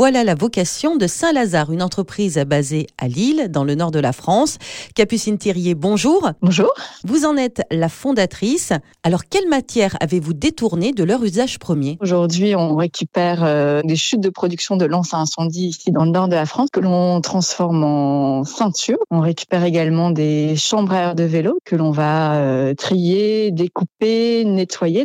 Voilà la vocation de Saint-Lazare, une entreprise basée à Lille, dans le nord de la France. Capucine Thirier, bonjour. Bonjour. Vous en êtes la fondatrice. Alors, quelle matière avez-vous détourné de leur usage premier? Aujourd'hui, on récupère euh, des chutes de production de lances à incendie ici dans le nord de la France que l'on transforme en ceinture. On récupère également des chambres à air de vélo que l'on va euh, trier, découper, nettoyer.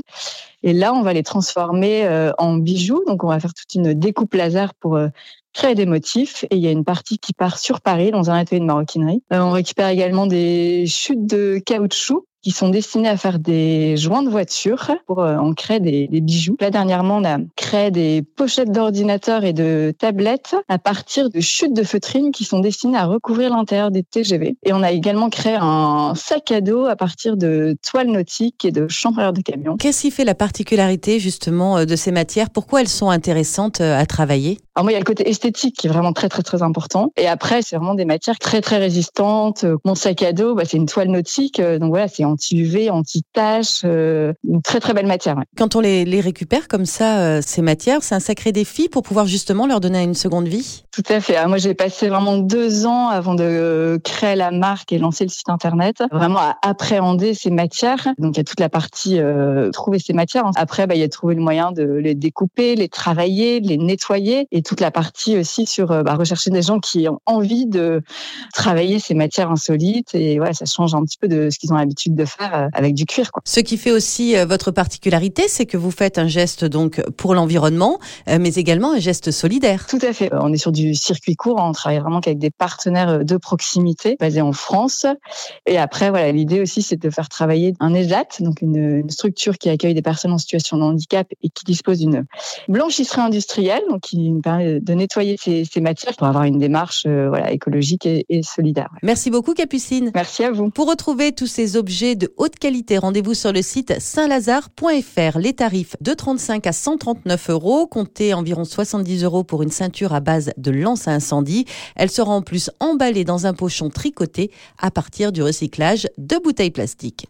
Et là, on va les transformer euh, en bijoux. Donc, on va faire toute une découpe laser pour euh, créer des motifs. Et il y a une partie qui part sur Paris dans un atelier de maroquinerie. Euh, on récupère également des chutes de caoutchouc qui sont destinés à faire des joints de voiture pour en créer des, bijoux. Là, dernièrement, on a créé des pochettes d'ordinateurs et de tablettes à partir de chutes de feutrine qui sont destinées à recouvrir l'intérieur des TGV. Et on a également créé un sac à dos à partir de toiles nautiques et de chambreurs de camions. Qu'est-ce qui fait la particularité justement de ces matières? Pourquoi elles sont intéressantes à travailler? Alors moi, il y a le côté esthétique qui est vraiment très très très important. Et après, c'est vraiment des matières très très résistantes. Mon sac à dos, bah, c'est une toile nautique, donc voilà, c'est anti-UV, anti-tache, euh, une très très belle matière. Ouais. Quand on les, les récupère comme ça, euh, ces matières, c'est un sacré défi pour pouvoir justement leur donner une seconde vie? Tout à fait. Alors moi, j'ai passé vraiment deux ans avant de créer la marque et lancer le site internet, vraiment à appréhender ces matières. Donc il y a toute la partie euh, trouver ces matières. Après, bah, il y a trouver le moyen de les découper, les travailler, les nettoyer et toute la partie aussi sur bah, rechercher des gens qui ont envie de travailler ces matières insolites et ouais, ça change un petit peu de ce qu'ils ont l'habitude de faire avec du cuir. Quoi. Ce qui fait aussi votre particularité, c'est que vous faites un geste donc pour l'environnement, mais également un geste solidaire. Tout à fait. On est sur du circuit court, on travaille vraiment avec des partenaires de proximité basés en France. Et après, voilà, l'idée aussi, c'est de faire travailler un ESAT, donc une, une, structure qui accueille des personnes en situation de handicap et qui dispose d'une blanchisserie industrielle, donc qui nous permet de nettoyer ces, ces matières pour avoir une démarche euh, voilà, écologique et, et solidaire. Merci beaucoup, Capucine. Merci à vous. Pour retrouver tous ces objets de haute qualité, rendez-vous sur le site saint-lazare.fr. Les tarifs de 35 à 139 euros, comptez environ 70 euros pour une ceinture à base de lance à incendie. Elle sera en plus emballée dans un pochon tricoté à partir du recyclage de bouteilles plastiques.